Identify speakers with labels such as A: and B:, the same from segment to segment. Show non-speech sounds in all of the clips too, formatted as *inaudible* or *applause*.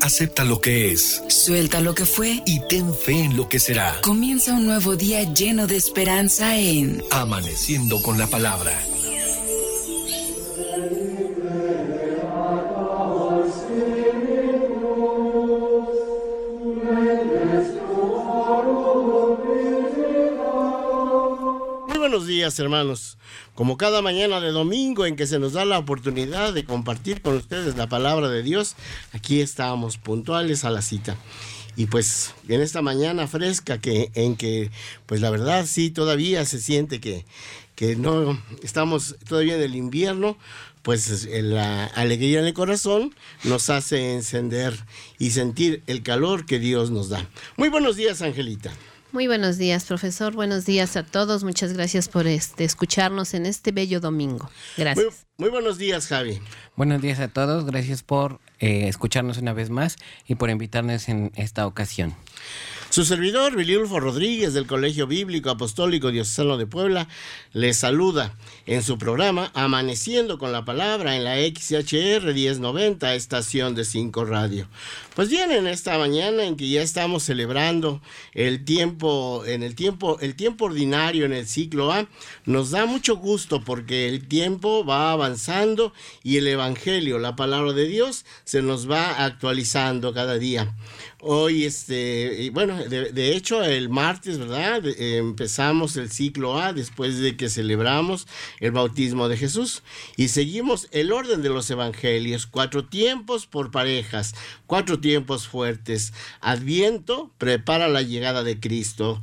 A: Acepta lo que es.
B: Suelta lo que fue.
A: Y ten fe en lo que será.
B: Comienza un nuevo día lleno de esperanza en
A: Amaneciendo con la palabra.
C: Días, hermanos. Como cada mañana de domingo en que se nos da la oportunidad de compartir con ustedes la palabra de Dios, aquí estamos puntuales a la cita. Y pues en esta mañana fresca que en que pues la verdad sí todavía se siente que que no estamos todavía en el invierno, pues la alegría en el corazón nos hace encender y sentir el calor que Dios nos da. Muy buenos días, Angelita.
D: Muy buenos días, profesor. Buenos días a todos. Muchas gracias por este, escucharnos en este bello domingo. Gracias.
C: Muy, muy buenos días, Javi.
E: Buenos días a todos. Gracias por eh, escucharnos una vez más y por invitarnos en esta ocasión.
C: Su servidor, Vilulfo Rodríguez, del Colegio Bíblico Apostólico Diocesano de Puebla, les saluda en su programa Amaneciendo con la Palabra en la XHR 1090, estación de 5 Radio. Pues bien, en esta mañana en que ya estamos celebrando el tiempo, en el tiempo, el tiempo ordinario en el ciclo A, nos da mucho gusto porque el tiempo va avanzando y el Evangelio, la palabra de Dios, se nos va actualizando cada día. Hoy, este, bueno, de, hecho, el martes, ¿verdad? Empezamos el ciclo A después de que celebramos el bautismo de Jesús y seguimos el orden de los evangelios, cuatro tiempos por parejas, cuatro tiempos fuertes. Adviento prepara la llegada de Cristo.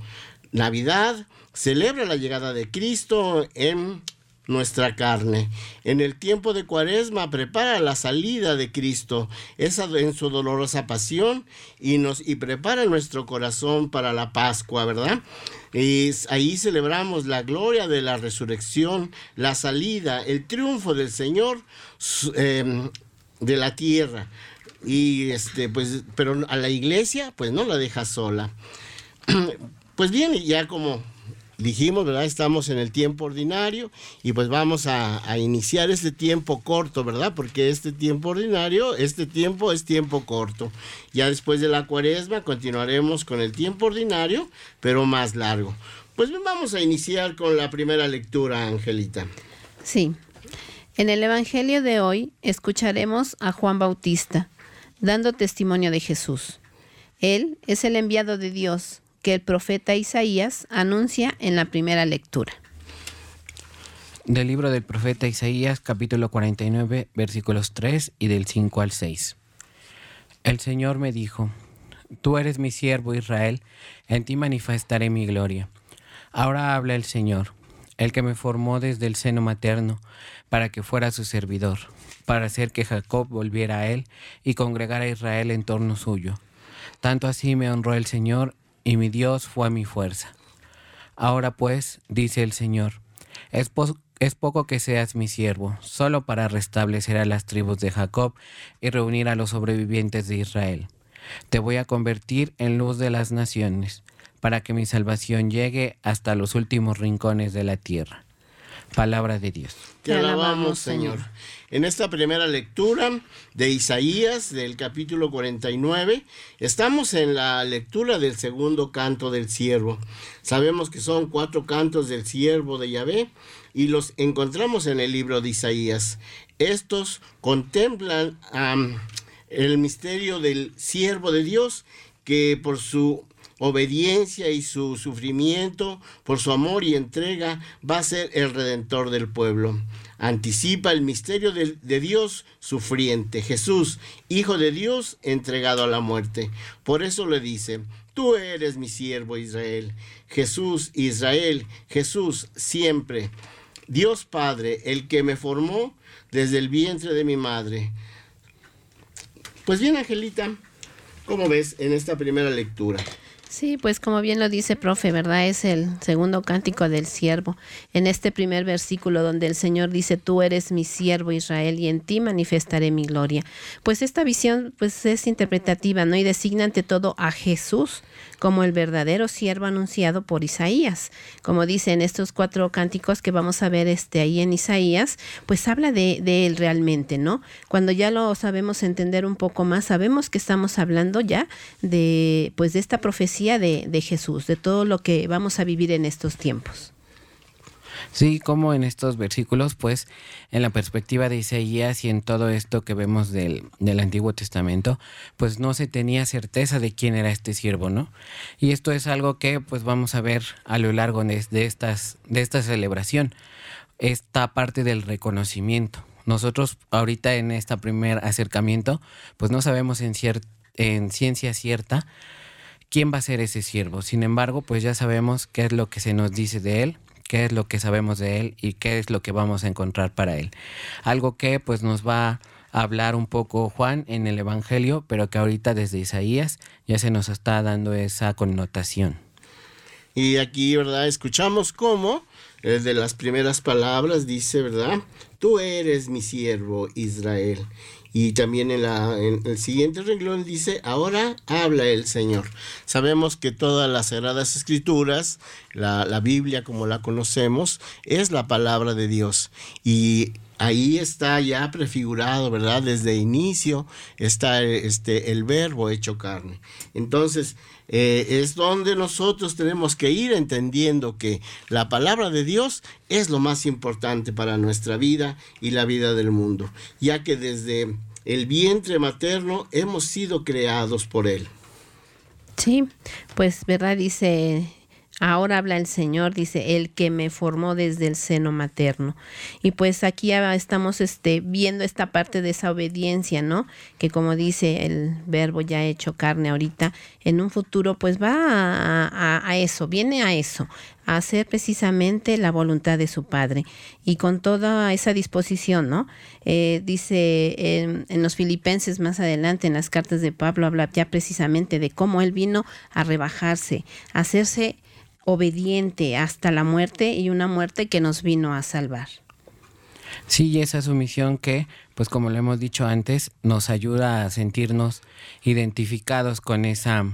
C: Navidad celebra la llegada de Cristo en nuestra carne. En el tiempo de Cuaresma prepara la salida de Cristo, esa en su dolorosa pasión y nos y prepara nuestro corazón para la Pascua, ¿verdad? Y ahí celebramos la gloria de la resurrección, la salida, el triunfo del Señor eh, de la tierra. Y este, pues, pero a la iglesia, pues no la deja sola. *clears throat* Pues bien, ya como dijimos, ¿verdad? Estamos en el tiempo ordinario y pues vamos a, iniciar este tiempo corto, ¿verdad? Porque este tiempo ordinario, este tiempo es tiempo corto. Ya después de la cuaresma continuaremos con el tiempo ordinario, pero más largo. Pues bien, vamos a iniciar con la primera lectura, Angelita.
D: Sí. En el Evangelio de hoy escucharemos a Juan Bautista dando testimonio de Jesús. Él es el enviado de Dios que el profeta Isaías anuncia en la primera lectura.
E: Del libro del profeta Isaías, capítulo 49, versículos 3 y del 5 al 6. El Señor me dijo, Tú eres mi siervo Israel, en ti manifestaré mi gloria. Ahora habla el Señor, el que me formó desde el seno materno, para que fuera su servidor, para hacer que Jacob volviera a él y congregara a Israel en torno suyo. Tanto así me honró el Señor y mi Dios fue mi fuerza. Ahora pues, dice el Señor, es, po es, poco que seas mi siervo, solo para restablecer a las tribus de Jacob y reunir a los sobrevivientes de Israel. Te voy a convertir en luz de las naciones, para que mi salvación llegue hasta los últimos rincones de la tierra. Palabra de Dios.
C: Te alabamos, Señor. En esta primera lectura de Isaías, del capítulo 49, estamos en la lectura del segundo canto del siervo. Sabemos que son cuatro cantos del siervo de Yahvé y los encontramos en el libro de Isaías. Estos contemplan um, el misterio del siervo de Dios que por su obediencia y su sufrimiento, por su amor y entrega, va a ser el redentor del pueblo. Anticipa el misterio de, de, Dios sufriente, Jesús, Hijo de Dios, entregado a la muerte. Por eso le dice, tú eres mi siervo Israel, Jesús, Israel, Jesús, siempre. Dios Padre, el que me formó desde el vientre de mi madre. Pues bien, Angelita, ¿cómo ves en esta primera lectura?
D: Sí, pues como bien lo dice profe, ¿verdad? Es el segundo cántico del siervo. En este primer versículo donde el Señor dice, tú eres mi siervo Israel y en ti manifestaré mi gloria. Pues esta visión pues es interpretativa, ¿no? Y designa ante todo a Jesús como el verdadero siervo anunciado por Isaías. Como dice en estos cuatro cánticos que vamos a ver este, ahí en Isaías, pues habla de, de él realmente, ¿no? Cuando ya lo sabemos entender un poco más, sabemos que estamos hablando ya de, pues de esta profecía de, Jesús, de todo lo que vamos a vivir en estos tiempos.
E: Sí, como en estos versículos, pues en la perspectiva de Isaías y en todo esto que vemos del, del, Antiguo Testamento, pues no se tenía certeza de quién era este siervo, ¿no? Y esto es algo que pues vamos a ver a lo largo de, estas, de esta celebración, esta parte del reconocimiento. Nosotros ahorita en este primer acercamiento, pues no sabemos en, en ciencia cierta quién va a ser ese siervo. Sin embargo, pues ya sabemos qué es lo que se nos dice de él, qué es lo que sabemos de él y qué es lo que vamos a encontrar para él. Algo que pues nos va a hablar un poco Juan en el Evangelio, pero que ahorita desde Isaías ya se nos está dando esa connotación.
C: Y aquí, ¿verdad? Escuchamos cómo de las primeras palabras dice, ¿verdad? Tú eres mi siervo Israel. Y también en, la, el siguiente renglón dice, ahora habla el Señor. Sabemos que todas las sagradas escrituras, la, la Biblia como la conocemos, es la palabra de Dios. Y ahí está ya prefigurado, ¿verdad? Desde inicio está este, el verbo hecho carne. Entonces, eh, es donde nosotros tenemos que ir entendiendo que la palabra de Dios es lo más importante para nuestra vida y la vida del mundo, ya que desde el vientre materno hemos sido creados por Él.
D: Sí, pues verdad dice Ahora habla el Señor, dice, el que me formó desde el seno materno. Y pues aquí estamos este, viendo esta parte de esa obediencia, ¿no? Que como dice el verbo ya hecho carne ahorita, en un futuro pues va a, eso, viene a eso, a hacer precisamente la voluntad de su Padre. Y con toda esa disposición, ¿no? Eh, dice en, los filipenses más adelante, en las cartas de Pablo, habla ya precisamente de cómo él vino a rebajarse, a hacerse obediente hasta la muerte y una muerte que nos vino a salvar.
E: Sí, y esa sumisión que, pues como lo hemos dicho antes, nos ayuda a sentirnos identificados con esa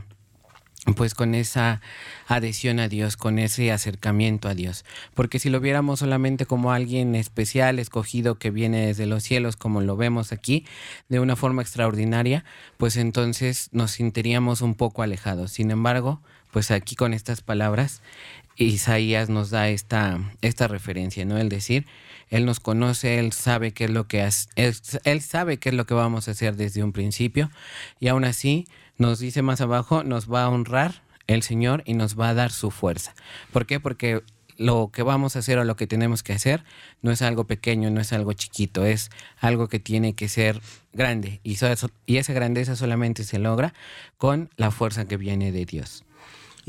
E: pues con esa adhesión a Dios, con ese acercamiento a Dios. Porque si lo viéramos solamente como alguien especial, escogido, que viene desde los cielos, como lo vemos aquí, de una forma extraordinaria, pues entonces nos sentiríamos un poco alejados. Sin embargo, pues aquí con estas palabras, Isaías nos da esta, esta referencia, ¿no? El decir, Él nos conoce, Él sabe qué es lo que hace, él, sabe qué es lo que vamos a hacer desde un principio, y aún así nos dice más abajo, nos va a honrar el Señor y nos va a dar su fuerza. ¿Por qué? Porque lo que vamos a hacer o lo que tenemos que hacer no es algo pequeño, no es algo chiquito, es algo que tiene que ser grande. Y esa grandeza solamente se logra con la fuerza que viene de Dios.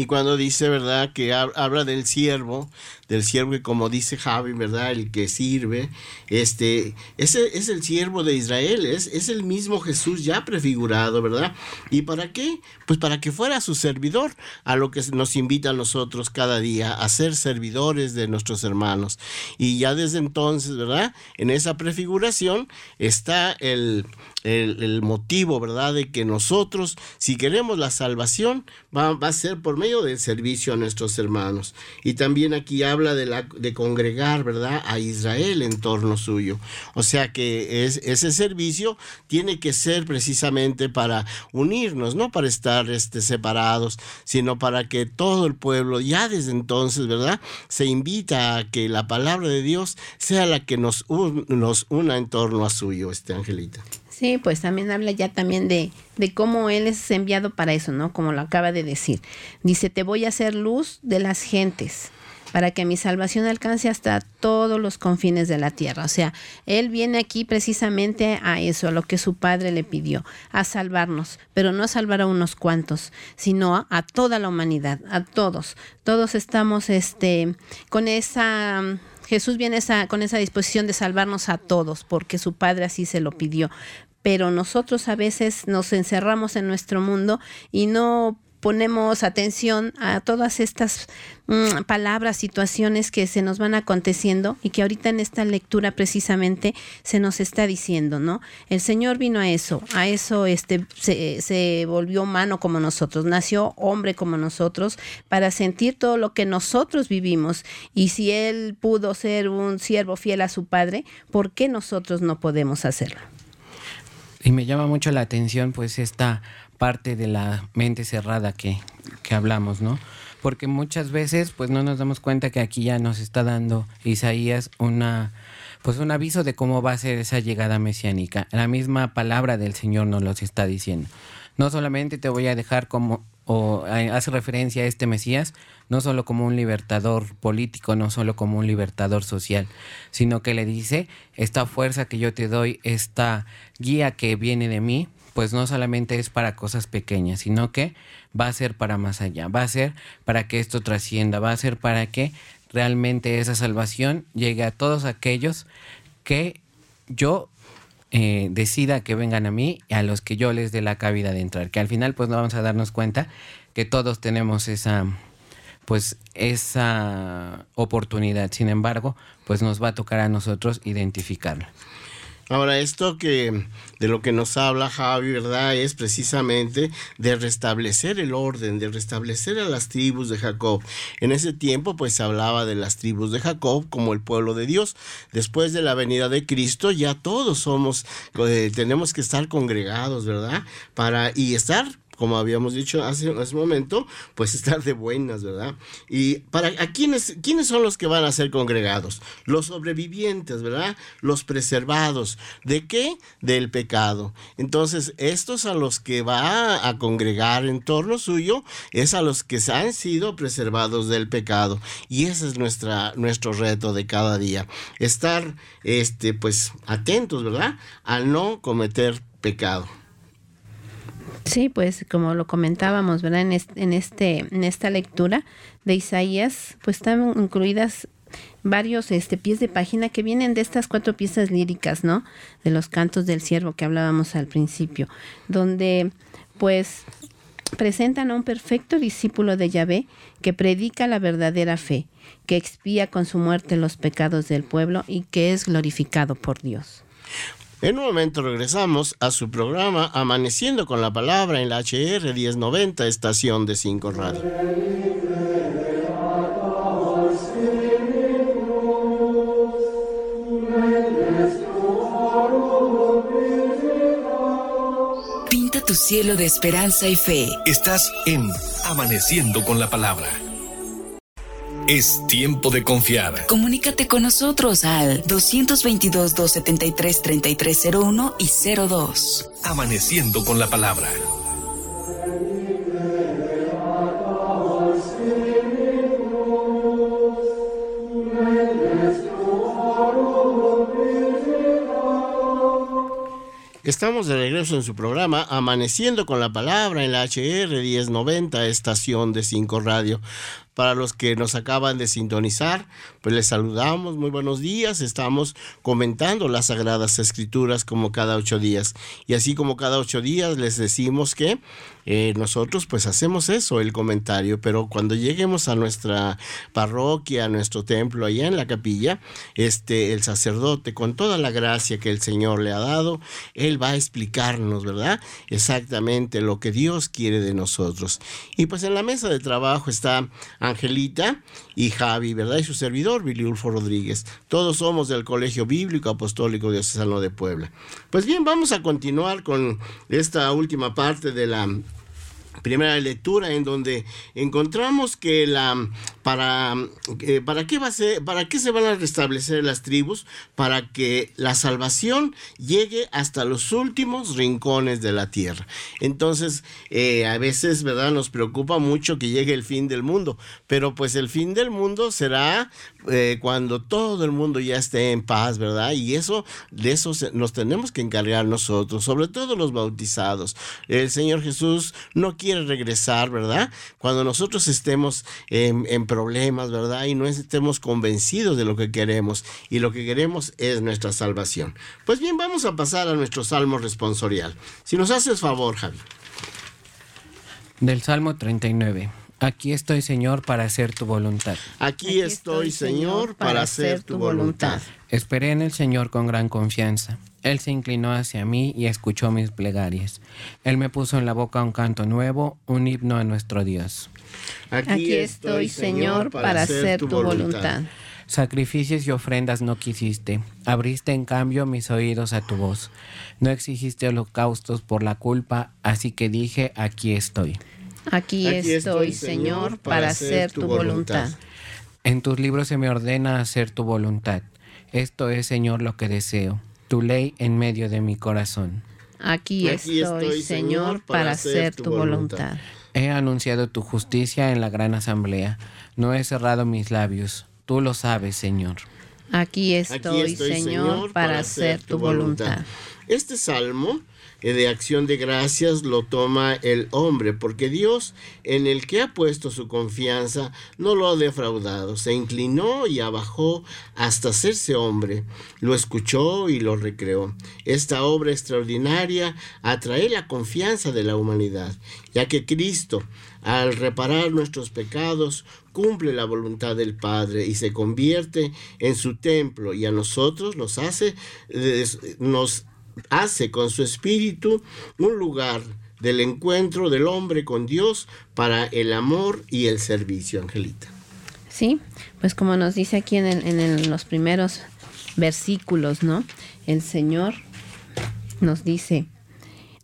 C: Y cuando dice, ¿verdad? Que habla del siervo, del siervo que como dice Javi, ¿verdad? El que sirve, este, ese es el siervo de Israel, es, es el mismo Jesús ya prefigurado, ¿verdad? ¿Y para qué? Pues para que fuera su servidor, a lo que nos invita a nosotros cada día, a ser servidores de nuestros hermanos. Y ya desde entonces, ¿verdad? En esa prefiguración está el, el, el motivo, ¿verdad? De que nosotros, si queremos la salvación, va, a ser por medio del servicio a nuestros hermanos. Y también aquí habla de, la, congregar, ¿verdad?, a Israel en torno suyo. O sea que es, ese servicio tiene que ser precisamente para unirnos, no para estar este, separados, sino para que todo el pueblo, ya desde entonces, ¿verdad?, se invita a que la palabra de Dios sea la que nos, nos una en torno a suyo, este Angelita.
D: Sí, pues también habla ya también de, de cómo Él es enviado para eso, ¿no? Como lo acaba de decir. Dice, te voy a hacer luz de las gentes para que mi salvación alcance hasta todos los confines de la tierra. O sea, Él viene aquí precisamente a eso, a lo que su Padre le pidió, a salvarnos, pero no a salvar a unos cuantos, sino a toda la humanidad, a todos. Todos estamos este, con esa Jesús viene esa, con esa disposición de salvarnos a todos, porque su Padre así se lo pidió pero nosotros a veces nos encerramos en nuestro mundo y no ponemos atención a todas estas mm, palabras, situaciones que se nos van aconteciendo y que ahorita en esta lectura precisamente se nos está diciendo, ¿no? El Señor vino a eso, a eso este, se, se volvió humano como nosotros, nació hombre como nosotros para sentir todo lo que nosotros vivimos y si Él pudo ser un siervo fiel a su Padre, ¿por qué nosotros no podemos hacerlo?
E: Y me llama mucho la atención pues esta parte de la mente cerrada que, que hablamos, ¿no? Porque muchas veces pues no nos damos cuenta que aquí ya nos está dando Isaías una pues un aviso de cómo va a ser esa llegada mesiánica. La misma palabra del Señor nos los está diciendo. No solamente te voy a dejar como o hace referencia a este Mesías no solo como un libertador político, no solo como un libertador social, sino que le dice, esta fuerza que yo te doy, esta guía que viene de mí, pues no solamente es para cosas pequeñas, sino que va a ser para más allá, va a ser para que esto trascienda, va a ser para que realmente esa salvación llegue a todos aquellos que yo eh, decida que vengan a mí y a los que yo les dé la cabida de entrar, que al final pues vamos a darnos cuenta que todos tenemos esa pues esa oportunidad. Sin embargo, pues nos va a tocar a nosotros identificarla.
C: Ahora, esto que de lo que nos habla Javi, ¿verdad? Es precisamente de restablecer el orden, de restablecer a las tribus de Jacob. En ese tiempo, pues se hablaba de las tribus de Jacob como el pueblo de Dios. Después de la venida de Cristo, ya todos somos, eh, tenemos que estar congregados, ¿verdad? Para, y estar como habíamos dicho hace, un momento, pues estar de buenas, ¿verdad? Y para a quiénes, quiénes son los que van a ser congregados? Los sobrevivientes, ¿verdad? Los preservados. ¿De qué? Del pecado. Entonces, estos a los que va a congregar en torno suyo es a los que han sido preservados del pecado. Y ese es nuestro reto de cada día. Estar, este, pues, atentos, ¿verdad? Al no cometer pecado.
D: Sí, pues como lo comentábamos, ¿verdad? En, este, en, esta lectura de Isaías, pues están incluidas varios este, pies de página que vienen de estas cuatro piezas líricas, ¿no? De los cantos del siervo que hablábamos al principio, donde pues presentan a un perfecto discípulo de Yahvé que predica la verdadera fe, que expía con su muerte los pecados del pueblo y que es glorificado por Dios.
C: En un momento regresamos a su programa Amaneciendo con la Palabra en la HR 1090, estación de 5 Radio.
B: Pinta tu cielo de esperanza y fe.
A: Estás en Amaneciendo con la Palabra. Es tiempo de confiar.
B: Comunícate con nosotros al 222-273-3301 y 02.
A: Amaneciendo con la palabra.
C: Estamos de regreso en su programa Amaneciendo con la Palabra en la HR 1090, estación de 5 Radio. Para los que nos acaban de sintonizar, pues les saludamos, muy buenos días. Estamos comentando las Sagradas Escrituras como cada ocho días. Y así como cada ocho días les decimos que eh, nosotros pues hacemos eso, el comentario, pero cuando lleguemos a nuestra parroquia, a nuestro templo, allá en la capilla, este, el sacerdote, con toda la gracia que el Señor le ha dado, él va a explicarnos, ¿verdad? Exactamente lo que Dios quiere de nosotros. Y pues en la mesa de trabajo está Angelita y Javi, ¿verdad? Y su servidor, Viliulfo Rodríguez. Todos somos del Colegio Bíblico Apostólico Diocesano de Puebla. Pues bien, vamos a continuar con esta última parte de la primera lectura en donde encontramos que la para eh, para qué va a ser, para qué se van a restablecer las tribus para que la salvación llegue hasta los últimos rincones de la tierra. Entonces eh, a veces verdad nos preocupa mucho que llegue el fin del mundo pero pues el fin del mundo será eh, cuando todo el mundo ya esté en paz verdad y eso de eso nos tenemos que encargar nosotros sobre todo los bautizados. El señor Jesús no quiere regresar, ¿verdad? Cuando nosotros estemos en, en, problemas, ¿verdad? Y no estemos convencidos de lo que queremos. Y lo que queremos es nuestra salvación. Pues bien, vamos a pasar a nuestro salmo responsorial. Si nos haces favor, Javi.
E: Del Salmo 39. Aquí estoy, Señor, para hacer tu voluntad.
C: Aquí estoy, Señor, para hacer tu voluntad.
E: Esperé en el Señor con gran confianza. Él se inclinó hacia mí y escuchó mis plegarias. Él me puso en la boca un canto nuevo, un himno a nuestro Dios.
D: Aquí estoy, Señor, para hacer tu voluntad.
E: Sacrificios y ofrendas no quisiste, abriste en cambio mis oídos a tu voz. No exigiste holocaustos por la culpa, así que dije, aquí estoy.
D: Aquí, estoy, Señor, para hacer tu voluntad.
E: En tus libros se me ordena hacer tu voluntad. Esto es, Señor, lo que deseo, tu ley en medio de mi corazón.
D: Aquí, estoy, Señor, para hacer tu voluntad.
E: He anunciado tu justicia en la gran asamblea. No he cerrado mis labios. Tú lo sabes, Señor.
D: Aquí estoy, Señor, para hacer tu voluntad.
C: Este salmo de acción de gracias lo toma el hombre, porque Dios en el que ha puesto su confianza no lo ha defraudado, se inclinó y abajó hasta hacerse hombre, lo escuchó y lo recreó. Esta obra extraordinaria atrae la confianza de la humanidad, ya que Cristo, al reparar nuestros pecados, cumple la voluntad del Padre y se convierte en su templo y a nosotros nos hace, nos hace con su espíritu un lugar del encuentro del hombre con Dios para el amor y el servicio, Angelita.
D: Sí, pues como nos dice aquí en, los primeros versículos, ¿no? El Señor nos dice,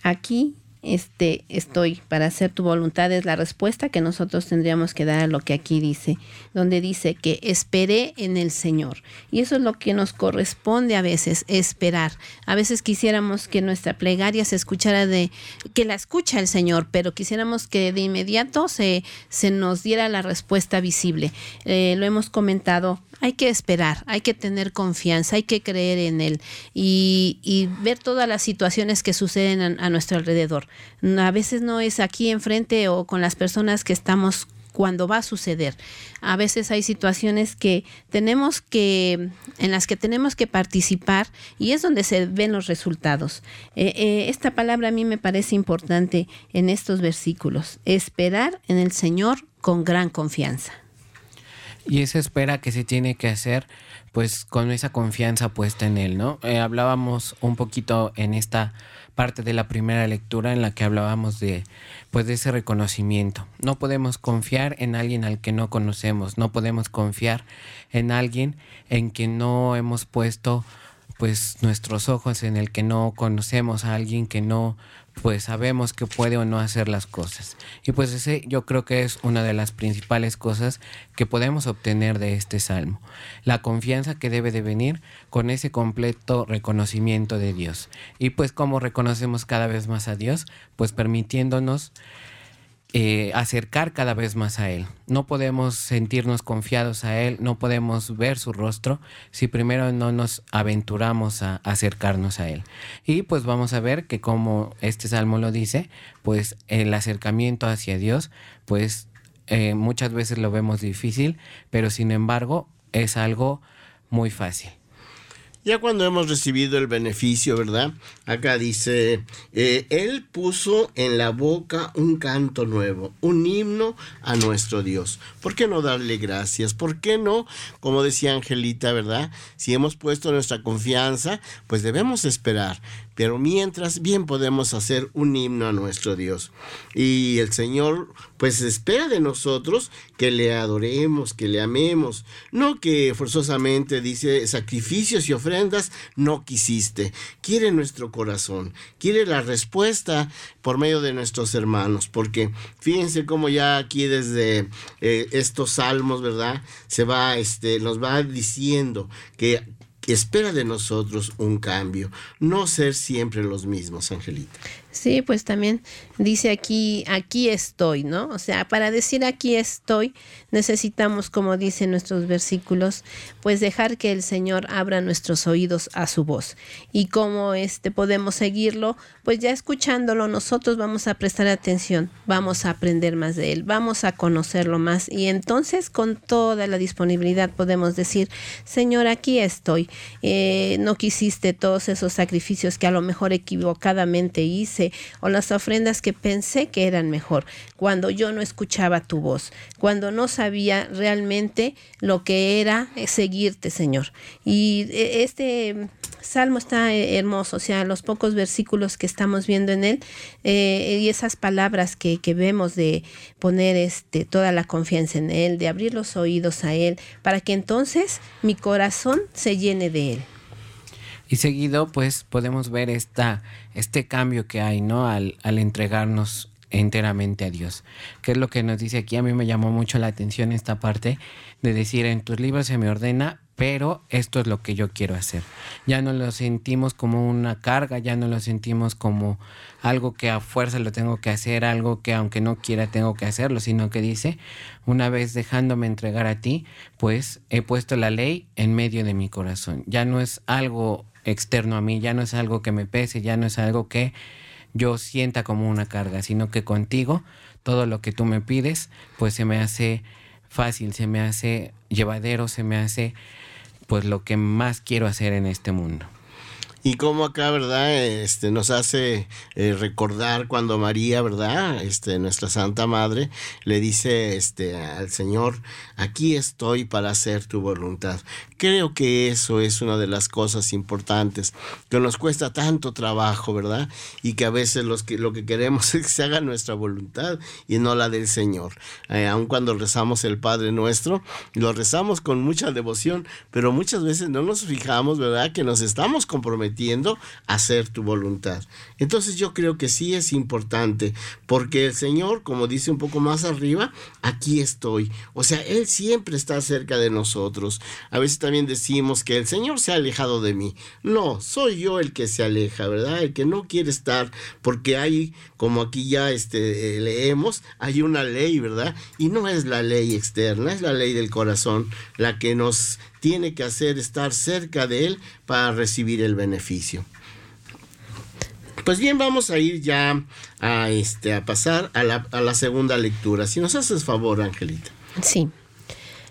D: aquí este, estoy para hacer tu voluntad es la respuesta que nosotros tendríamos que dar a lo que aquí dice, donde dice que esperé en el Señor. Y eso es lo que nos corresponde a veces, esperar. A veces quisiéramos que nuestra plegaria se escuchara de, que la escucha el Señor, pero quisiéramos que de inmediato se, se nos diera la respuesta visible. Eh, lo hemos comentado hay que esperar, hay que tener confianza, hay que creer en Él y, ver todas las situaciones que suceden a, nuestro alrededor. A veces no es aquí enfrente o con las personas que estamos cuando va a suceder. A veces hay situaciones que tenemos que, en las que tenemos que participar y es donde se ven los resultados. Eh, eh, esta palabra a mí me parece importante en estos versículos. Esperar en el Señor con gran confianza.
E: Y esa espera que se tiene que hacer, pues con esa confianza puesta en Él, ¿no? Eh, hablábamos un poquito en esta parte de la primera lectura en la que hablábamos de, pues de ese reconocimiento. No podemos confiar en alguien al que no conocemos, no podemos confiar en alguien en quien no hemos puesto pues nuestros ojos en el que no conocemos a alguien que no pues sabemos que puede o no hacer las cosas. Y pues ese yo creo que es una de las principales cosas que podemos obtener de este salmo. La confianza que debe de venir con ese completo reconocimiento de Dios. Y pues como reconocemos cada vez más a Dios, pues permitiéndonos eh, acercar cada vez más a Él. No podemos sentirnos confiados a Él, no podemos ver su rostro si primero no nos aventuramos a acercarnos a Él. Y pues vamos a ver que como este salmo lo dice, pues el acercamiento hacia Dios, pues eh, muchas veces lo vemos difícil, pero sin embargo es algo muy fácil.
C: Ya cuando hemos recibido el beneficio, ¿verdad? Acá dice, eh, Él puso en la boca un canto nuevo, un himno a nuestro Dios. ¿Por qué no darle gracias? ¿Por qué no, como decía Angelita, ¿verdad? Si hemos puesto nuestra confianza, pues debemos esperar pero mientras bien podemos hacer un himno a nuestro Dios. Y el Señor pues espera de nosotros que le adoremos, que le amemos, no que forzosamente dice sacrificios y ofrendas no quisiste, quiere nuestro corazón, quiere la respuesta por medio de nuestros hermanos, porque fíjense cómo ya aquí desde eh, estos salmos, ¿verdad? Se va, este, nos va diciendo que espera de nosotros un cambio, no ser siempre los mismos, Angelita.
D: Sí, pues también dice aquí, aquí estoy, ¿no? O sea, para decir aquí estoy, necesitamos, como dicen nuestros versículos, pues dejar que el Señor abra nuestros oídos a su voz. Y como este podemos seguirlo, pues ya escuchándolo, nosotros vamos a prestar atención, vamos a aprender más de él, vamos a conocerlo más. Y entonces, con toda la disponibilidad, podemos decir, Señor, aquí estoy. Eh, no quisiste todos esos sacrificios que a lo mejor equivocadamente hice o las ofrendas que pensé que eran mejor, cuando yo no escuchaba tu voz, cuando no sabía realmente lo que era seguirte, Señor. Y eh, este salmo está eh, hermoso, o sea, los pocos versículos que estamos viendo en él eh, y esas palabras que, que, vemos de poner este, toda la confianza en él, de abrir los oídos a él, para que entonces mi corazón se llene de él.
E: Y seguido, pues podemos ver esta, este cambio que hay, ¿no? Al, al entregarnos enteramente a Dios. ¿Qué es lo que nos dice aquí? A mí me llamó mucho la atención esta parte de decir, en tus libros se me ordena, pero esto es lo que yo quiero hacer. Ya no lo sentimos como una carga, ya no lo sentimos como algo que a fuerza lo tengo que hacer, algo que aunque no quiera tengo que hacerlo, sino que dice, una vez dejándome entregar a ti, pues he puesto la ley en medio de mi corazón. Ya no es algo externo a mí, ya no es algo que me pese, ya no es algo que yo sienta como una carga, sino que contigo todo lo que tú me pides, pues se me hace fácil, se me hace llevadero, se me hace pues lo que más quiero hacer en este mundo.
C: Y como acá, ¿verdad? Este, nos hace eh, recordar cuando María, ¿verdad? Este, nuestra Santa Madre, le dice este, al Señor, aquí estoy para hacer tu voluntad. Creo que eso es una de las cosas importantes, que nos cuesta tanto trabajo, ¿verdad? Y que a veces los que, lo que queremos *laughs* es que se haga nuestra voluntad y no la del Señor. Eh, aun cuando rezamos el Padre Nuestro, lo rezamos con mucha devoción, pero muchas veces no nos fijamos, ¿verdad? Que nos estamos comprometiendo hacer tu voluntad. Entonces yo creo que sí es importante, porque el Señor, como dice un poco más arriba, aquí estoy. O sea, Él siempre está cerca de nosotros. A veces también decimos que el Señor se ha alejado de mí. No, soy yo el que se aleja, ¿verdad? El que no quiere estar, porque hay, como aquí ya este, eh, leemos, hay una ley, ¿verdad? Y no es la ley externa, es la ley del corazón la que nos tiene que hacer estar cerca de Él para recibir el beneficio. Pues bien, vamos a ir ya a, este, a pasar a la, a la segunda lectura. Si nos haces favor, Angelita.
D: Sí.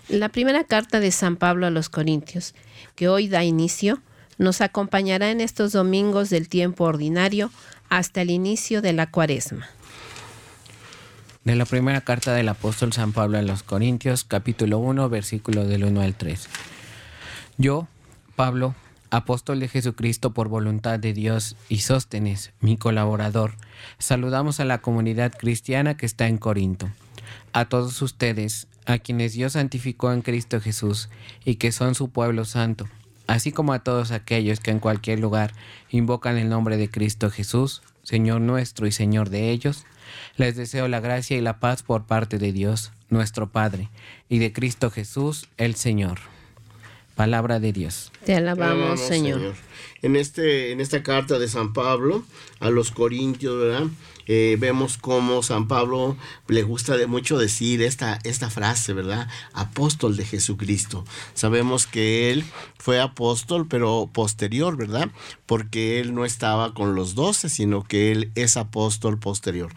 D: La primera carta de San Pablo a los Corintios, que hoy da inicio, nos acompañará en estos domingos del tiempo ordinario hasta el inicio de la cuaresma.
E: De la primera carta del apóstol San Pablo a los Corintios, capítulo 1, versículo del 1 al 3. Yo, Pablo, apóstol de Jesucristo por voluntad de Dios y Sóstenes, mi colaborador, saludamos a la comunidad cristiana que está en Corinto. A todos ustedes, a quienes Dios santificó en Cristo Jesús y que son su pueblo santo, así como a todos aquellos que en cualquier lugar invocan el nombre de Cristo Jesús, Señor nuestro y Señor de ellos, les deseo la gracia y la paz por parte de Dios, nuestro Padre, y de Cristo Jesús, el Señor. Palabra de Dios.
D: Te alabamos, Señor. Señor.
C: En, este, en esta carta de San Pablo a los Corintios, ¿verdad? Eh, vemos cómo San Pablo le gusta de mucho decir esta, esta frase, ¿verdad? Apóstol de Jesucristo. Sabemos que él fue apóstol, pero posterior, ¿verdad? Porque él no estaba con los doce, sino que él es apóstol posterior.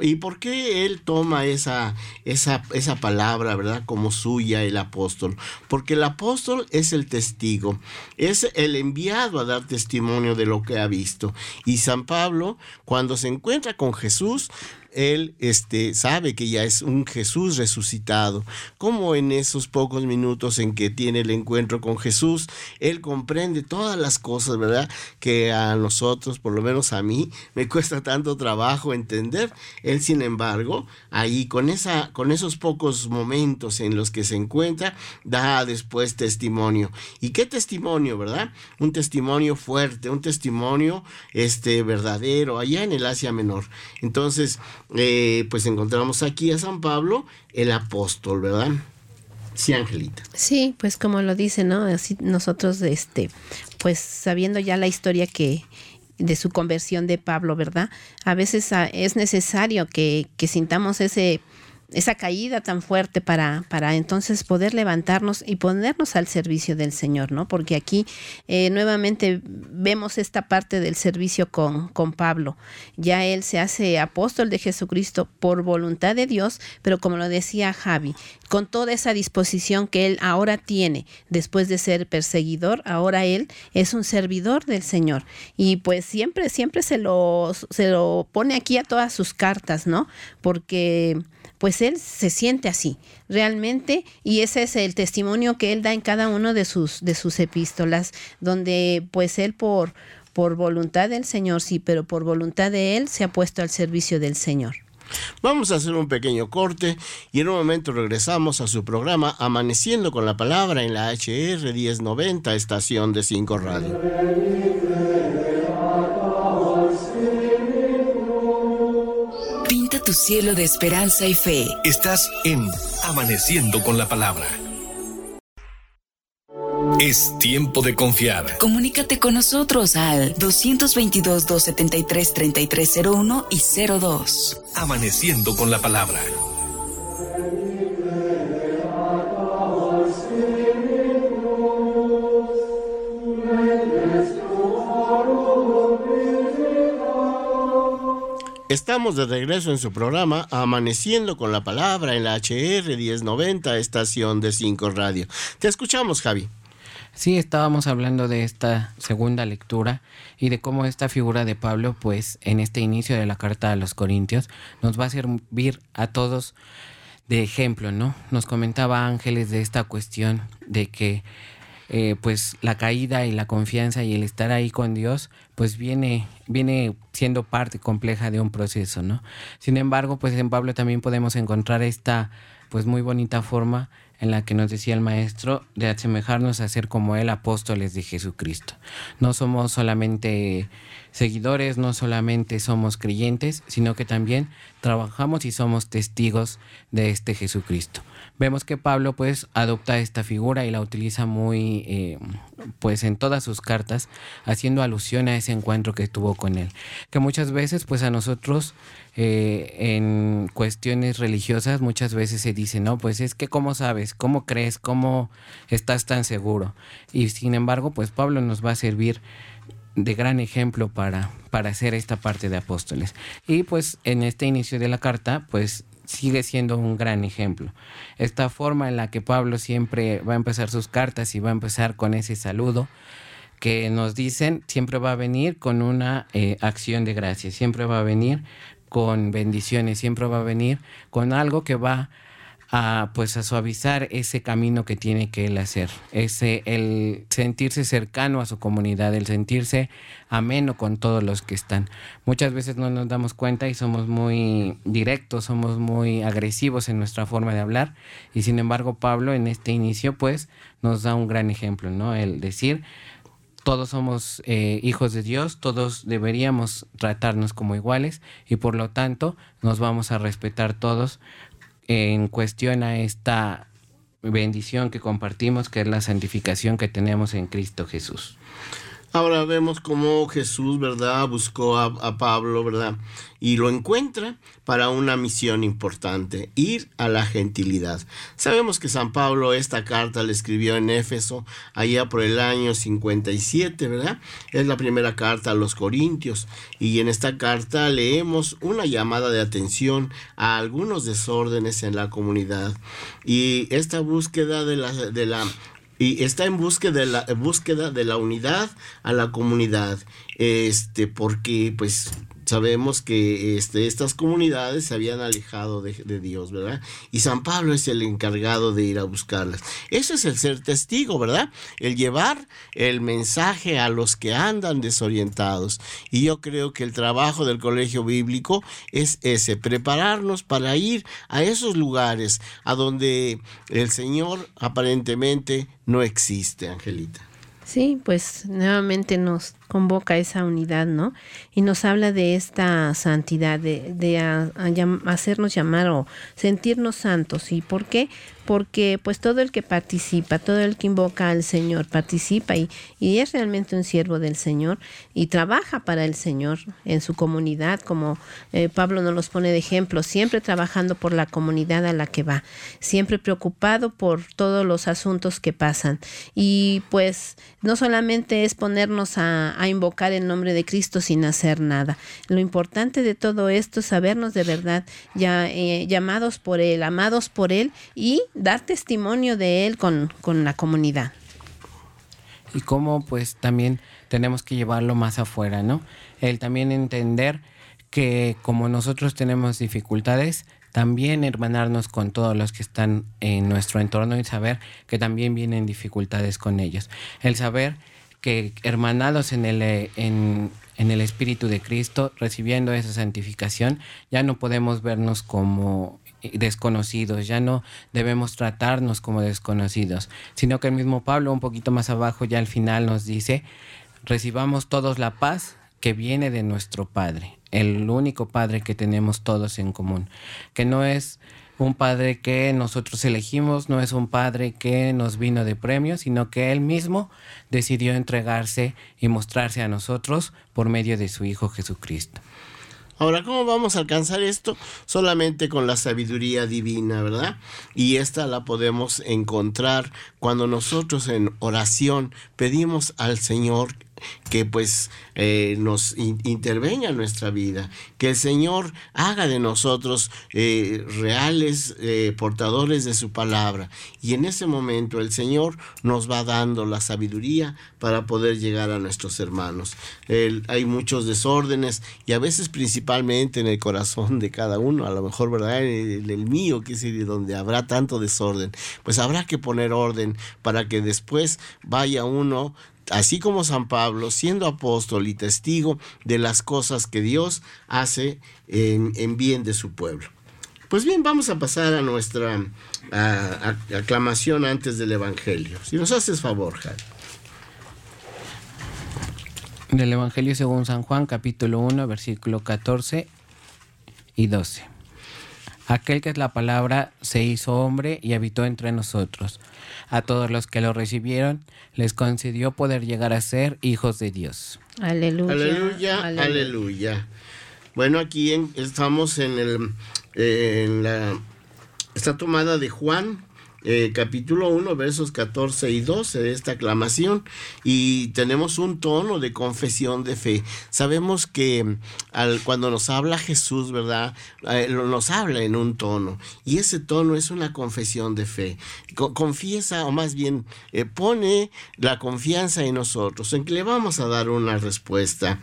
C: ¿Y por qué él toma esa, esa, esa palabra, ¿verdad? Como suya, el apóstol. Porque el apóstol es el testigo, es el enviado a dar testimonio de lo que ha visto. Y San Pablo, cuando se encuentra con Jesús, él este, sabe que ya es un Jesús resucitado. Como en esos pocos minutos en que tiene el encuentro con Jesús, él comprende todas las cosas, ¿verdad? Que a nosotros, por lo menos a mí, me *laughs* cuesta tanto trabajo entender. Él, sin embargo, ahí con, esa, con esos pocos momentos en los que se encuentra, da después testimonio. ¿Y qué testimonio, verdad? Un testimonio fuerte, un testimonio este, verdadero, allá en el Asia Menor. Entonces, eh, pues encontramos aquí a San Pablo, el apóstol, ¿verdad? Sí, Angelita.
D: Sí, pues como lo dice, ¿no? Así nosotros, este, pues sabiendo ya la historia que de su conversión de Pablo, ¿verdad? A veces ah, es necesario que, que sintamos ese esa caída tan fuerte para, para entonces poder levantarnos y ponernos al servicio del Señor, ¿no? Porque aquí eh, nuevamente vemos esta parte del servicio con, con Pablo. Ya él se hace apóstol de Jesucristo por voluntad de Dios, pero como lo decía Javi, con toda esa disposición que él ahora tiene después de ser perseguidor, ahora él es un servidor del Señor. Y pues siempre, siempre se lo, se lo pone aquí a todas sus cartas, ¿no? Porque pues él se siente así, realmente, y ese es el testimonio que él da en cada uno de sus, de sus epístolas, donde pues él por, por voluntad del Señor, sí, pero por voluntad de él se ha puesto al servicio del Señor.
C: Vamos a hacer un pequeño corte y en un momento regresamos a su programa Amaneciendo con la Palabra en la HR 1090, estación de 5 Radio.
B: Tu cielo de esperanza y fe.
A: Estás en Amaneciendo con la Palabra. Es tiempo de confiar.
B: Comunícate con nosotros al 222-273-3301 y 02.
A: Amaneciendo con la Palabra.
C: Estamos de regreso en su programa Amaneciendo con la Palabra en la HR 1090, estación de 5 Radio. Te escuchamos, Javi.
E: Sí, estábamos hablando de esta segunda lectura y de cómo esta figura de Pablo, pues en este inicio de la carta a los Corintios, nos va a servir a todos de ejemplo, ¿no? Nos comentaba Ángeles de esta cuestión de que eh, pues la caída y la confianza y el estar ahí con Dios, pues viene, viene siendo parte compleja de un proceso, ¿no? Sin embargo, pues en Pablo también podemos encontrar esta pues muy bonita forma en la que nos decía el maestro de asemejarnos a ser como él apóstoles de Jesucristo. No somos solamente seguidores, no solamente somos creyentes, sino que también trabajamos y somos testigos de este Jesucristo. Vemos que Pablo pues adopta esta figura y la utiliza muy eh, pues en todas sus cartas, haciendo alusión a ese encuentro que tuvo con él. Que muchas veces pues a nosotros eh, en cuestiones religiosas muchas veces se dice, no, pues es que cómo sabes, cómo crees, cómo estás tan seguro. Y sin embargo pues Pablo nos va a servir de gran ejemplo para, para hacer esta parte de apóstoles. Y pues en este inicio de la carta, pues sigue siendo un gran ejemplo. Esta forma en la que Pablo siempre va a empezar sus cartas y va a empezar con ese saludo que nos dicen, siempre va a venir con una eh, acción de gracia, siempre va a venir con bendiciones, siempre va a venir con algo que va a pues a suavizar ese camino que tiene que él hacer, ese el sentirse cercano a su comunidad, el sentirse ameno con todos los que están. Muchas veces no nos damos cuenta y somos muy directos, somos muy agresivos en nuestra forma de hablar y sin embargo Pablo en este inicio pues nos da un gran ejemplo, ¿no? El decir todos somos eh, hijos de Dios, todos deberíamos tratarnos como iguales y por lo tanto nos vamos a respetar todos en cuestión a esta bendición que compartimos, que es la santificación que tenemos en Cristo Jesús.
C: Ahora vemos cómo Jesús, ¿verdad? Buscó a, Pablo, ¿verdad? Y lo encuentra para una misión importante, ir a la gentilidad. Sabemos que San Pablo esta carta le escribió en Éfeso allá por el año 57, ¿verdad? Es la primera carta a los Corintios y en esta carta leemos una llamada de atención a algunos desórdenes en la comunidad y esta búsqueda de la, de la y está en búsqueda de la búsqueda de la unidad a la comunidad este porque pues sabemos que este, estas comunidades se habían alejado de, de, Dios, ¿verdad? Y San Pablo es el encargado de ir a buscarlas. Eso es el ser testigo, ¿verdad? El llevar el mensaje a los que andan desorientados. Y yo creo que el trabajo del colegio bíblico es ese, prepararnos para ir a esos lugares a donde el Señor aparentemente no existe, Angelita.
D: Sí, pues nuevamente nos convoca esa unidad, ¿no? Y nos habla de esta santidad, de, de hacernos llamar o sentirnos santos. ¿Y por qué? Porque pues todo el que participa, todo el que invoca al Señor, participa y, y es realmente un siervo del Señor y trabaja para el Señor en su comunidad, como eh, Pablo nos los pone de ejemplo, siempre trabajando por la comunidad a la que va, siempre preocupado por todos los asuntos que pasan. Y pues no solamente es ponernos a, invocar el nombre de Cristo sin hacer nada. Lo importante de todo esto es sabernos de verdad ya, eh, llamados por Él, amados por Él y dar testimonio de Él con, con la comunidad.
E: Y cómo pues también tenemos que llevarlo más afuera, ¿no? El también entender que como nosotros tenemos dificultades, también hermanarnos con todos los que están en nuestro entorno y saber que también vienen dificultades con ellos. El saber que hermanados en el, en, el Espíritu de Cristo, recibiendo esa santificación, ya no podemos vernos como desconocidos, ya no debemos tratarnos como desconocidos, sino que el mismo Pablo un poquito más abajo ya al final nos dice, recibamos todos la paz que viene de nuestro Padre, el único Padre que tenemos todos en común, que no es un Padre que nosotros elegimos, no es un Padre que nos vino de premio, sino que Él mismo decidió entregarse y mostrarse a nosotros por medio de su Hijo Jesucristo.
C: Ahora, ¿cómo vamos a alcanzar esto? Solamente con la sabiduría divina, ¿verdad? Y esta la podemos encontrar cuando nosotros en oración pedimos al Señor que pues eh, nos intervenga en nuestra vida, que el Señor haga de nosotros eh, reales eh, portadores de su palabra. Y en ese momento el Señor nos va dando la sabiduría para poder llegar a nuestros hermanos. hay muchos desórdenes y a veces principalmente en el corazón de cada uno, a lo mejor, ¿verdad? En el, mío, que es donde habrá tanto desorden, pues habrá que poner orden para que después vaya uno así como San Pablo, siendo apóstol y testigo de las cosas que Dios hace en, bien de su pueblo. Pues bien, vamos a pasar a nuestra aclamación antes del Evangelio. Si nos haces favor, Javi.
E: Del Evangelio según San Juan, capítulo 1, versículo 14 y 12. Aquel que es la palabra se hizo hombre y habitó entre nosotros. A todos los que lo recibieron les concedió poder llegar a ser hijos de Dios.
C: Aleluya. Aleluya. Aleluya. Bueno, aquí estamos en, el, en la, esta tomada de Juan eh, capítulo 1, versos 14 y 12 de esta aclamación y tenemos un tono de confesión de fe. Sabemos que mm, al, cuando nos habla Jesús, ¿verdad? Eh, nos habla en un tono y ese tono es una confesión de fe. confiesa o más bien eh, pone la confianza en nosotros, en que le vamos a dar una respuesta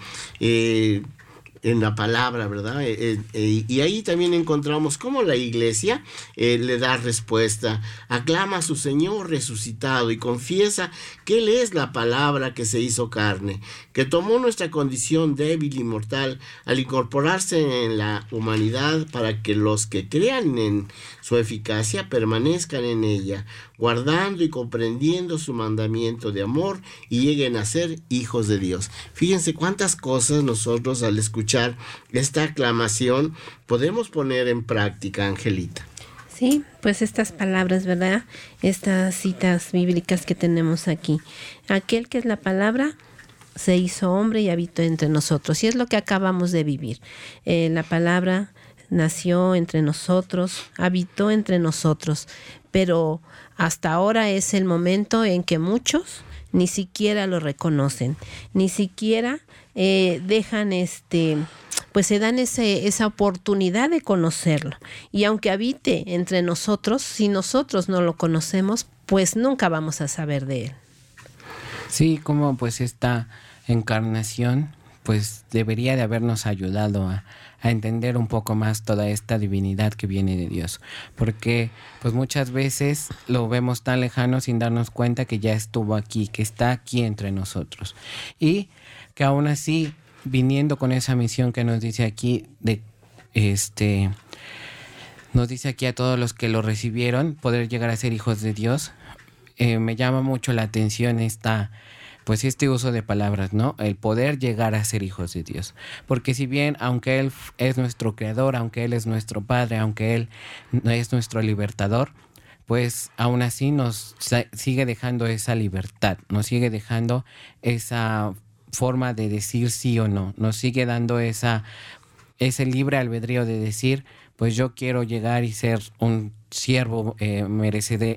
C: en la palabra, ¿verdad? Eh, eh, eh, y ahí también encontramos cómo la iglesia le da respuesta, aclama a su Señor resucitado y confiesa que Él es la palabra que se hizo carne, que tomó nuestra condición débil y mortal al incorporarse en la humanidad para que los que crean en su eficacia permanezcan en ella, guardando y comprendiendo su mandamiento de amor y lleguen a ser hijos de Dios. Fíjense cuántas cosas nosotros al escuchar esta aclamación podemos poner en práctica, Angelita.
D: Sí, pues estas palabras, ¿verdad? Estas citas bíblicas que tenemos aquí. Aquel que es la palabra se hizo hombre y habitó entre nosotros. Y es lo que acabamos de vivir. Eh, la palabra nació entre nosotros, habitó entre nosotros, pero hasta ahora es el momento en que muchos ni siquiera lo reconocen, ni siquiera eh, dejan este, pues se dan ese, esa oportunidad de conocerlo. Y aunque habite entre nosotros, si nosotros no lo conocemos, pues nunca vamos a saber de él.
E: Sí, como pues esta encarnación, pues debería de habernos ayudado a, a entender un poco más toda esta divinidad que viene de Dios. Porque pues muchas veces lo vemos tan lejano sin darnos cuenta que ya estuvo aquí, que está aquí entre nosotros. Y que aún así, viniendo con esa misión que nos dice aquí de este nos dice aquí a todos los que lo recibieron poder llegar a ser hijos de Dios. Eh, me llama mucho la atención esta pues este uso de palabras, ¿no? El poder llegar a ser hijos de Dios. Porque si bien, aunque Él es nuestro creador, aunque Él es nuestro Padre, aunque Él es nuestro libertador, pues aún así nos sigue dejando esa libertad, nos sigue dejando esa forma de decir sí o no, nos sigue dando esa, ese libre albedrío de decir, pues yo quiero llegar y ser un siervo eh,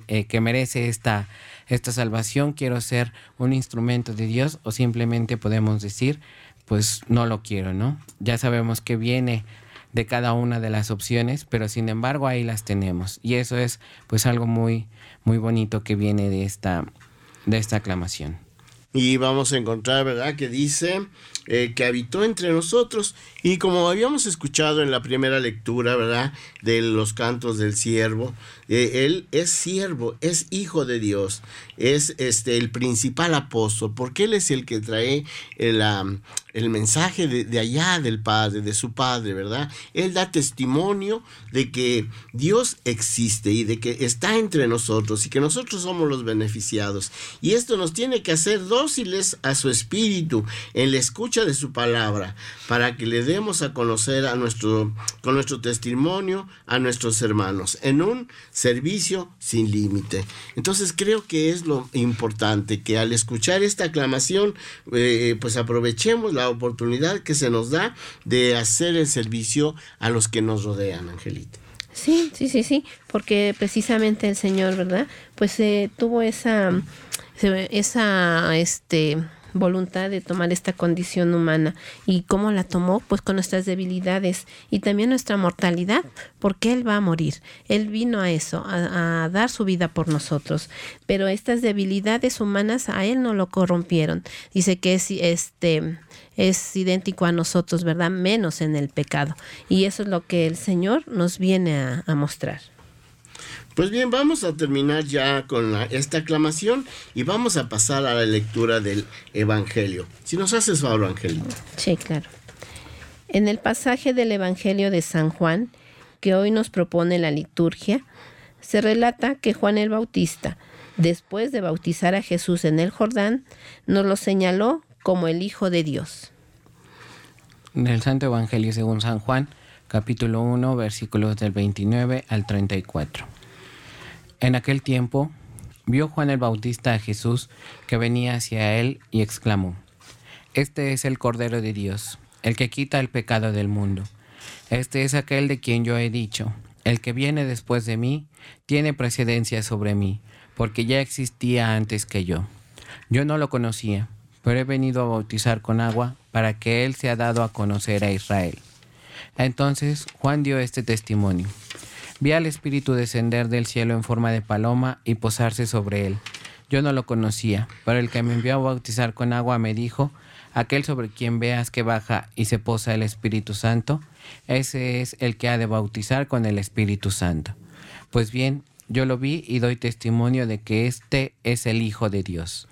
E: eh, que merece esta, esta salvación, quiero ser un instrumento de Dios o simplemente podemos decir, pues no lo quiero, ¿no? Ya sabemos que viene de cada una de las opciones, pero sin embargo ahí las tenemos y eso es pues algo muy muy bonito que viene de esta de esta aclamación.
C: Y vamos a encontrar, ¿verdad? Que dice eh, que habitó entre nosotros. Y como habíamos escuchado en la primera lectura, ¿verdad? De los cantos del siervo, eh, él es siervo, es hijo de Dios, es este, el principal apóstol, porque él es el que trae el, el mensaje de, allá del Padre, de su Padre, ¿verdad? Él da testimonio de que Dios existe y de que está entre nosotros y que nosotros somos los beneficiados. Y esto nos tiene que hacer dóciles a su espíritu en la escucha de su palabra, para que le demos a conocer a nuestro, con nuestro testimonio a nuestros hermanos, en un servicio sin límite. Entonces creo que es lo importante, que al escuchar esta aclamación, eh, pues aprovechemos la oportunidad que se nos da de hacer el servicio a los que nos rodean, Angelita.
D: Sí, sí, sí, sí, porque precisamente el Señor, ¿verdad? Pues eh, tuvo esa, esa, este, voluntad de tomar esta condición humana. ¿Y cómo la tomó? Pues con nuestras debilidades y también nuestra mortalidad, porque Él va a morir. Él vino a eso, a, dar su vida por nosotros. Pero estas debilidades humanas a Él no lo corrompieron. Dice que es este es idéntico a nosotros, ¿verdad? Menos en el pecado. Y eso es lo que el Señor nos viene a mostrar.
C: Pues bien, vamos a terminar ya con esta aclamación y vamos a pasar a la lectura del Evangelio. Si nos haces favor, Angelito.
D: Sí, claro. En el pasaje del Evangelio de San Juan, que hoy nos propone la liturgia, se relata que Juan el Bautista, después de bautizar a Jesús en el Jordán, nos lo señaló como el Hijo de Dios.
E: En el Santo Evangelio según San Juan, capítulo 1, versículos del 29 al 34. En aquel tiempo vio Juan el Bautista a Jesús que venía hacia él y exclamó, Este es el Cordero de Dios, el que quita el pecado del mundo. Este es aquel de quien yo he dicho, el que viene después de mí tiene precedencia sobre mí, porque ya existía antes que yo. Yo no lo conocía, pero he venido a bautizar con agua para que él sea dado a conocer a Israel. Entonces Juan dio este testimonio. Vi al Espíritu descender del cielo en forma de paloma y posarse sobre él. Yo no lo conocía, pero el que me envió a bautizar con agua me dijo, aquel sobre quien veas que baja y se posa el Espíritu Santo, ese es el que ha de bautizar con el Espíritu Santo. Pues bien, yo lo vi y doy testimonio de que este es el Hijo de Dios.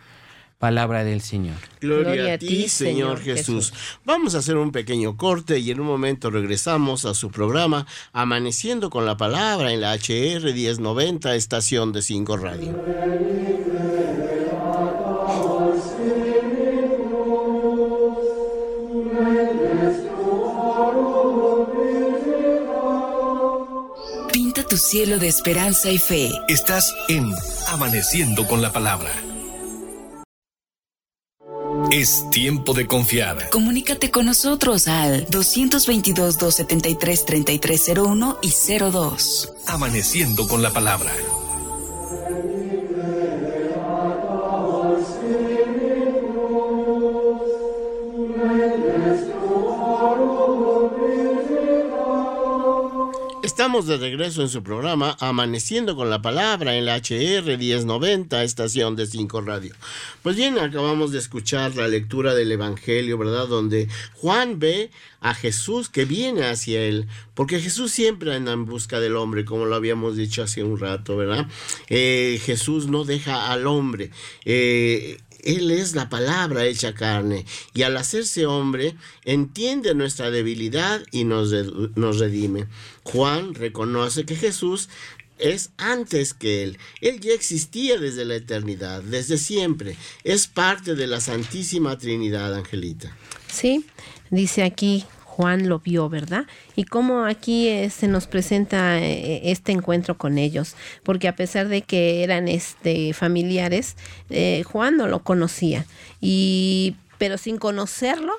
E: Palabra del Señor.
C: Gloria, a ti, Señor Jesús. Vamos a hacer un pequeño corte y en un momento regresamos a su programa Amaneciendo con la Palabra en la HR 1090, estación de 5 Radio.
B: Pinta tu cielo de esperanza y fe.
A: Estás en Amaneciendo con la Palabra. Es tiempo de confiar.
B: Comunícate con nosotros al 222-273-3301 y 02.
A: Amaneciendo con la palabra.
C: Estamos de regreso en su programa Amaneciendo con la Palabra en la HR 1090, estación de 5 Radio. Pues bien, acabamos de escuchar la lectura del Evangelio, ¿verdad? Donde Juan ve a Jesús que viene hacia él, porque Jesús siempre anda en busca del hombre, como lo habíamos dicho hace un rato, ¿verdad? Eh, Jesús no deja al hombre. Eh, él es la palabra hecha carne y al hacerse hombre entiende nuestra debilidad y nos, nos redime. Juan reconoce que Jesús es antes que Él. Él ya existía desde la eternidad, desde siempre. Es parte de la Santísima Trinidad, Angelita.
D: Sí, dice aquí Juan lo vio, ¿verdad? Y cómo aquí eh, se nos presenta eh, este encuentro con ellos, porque a pesar de que eran este, familiares, eh, Juan no lo conocía, y, pero sin conocerlo,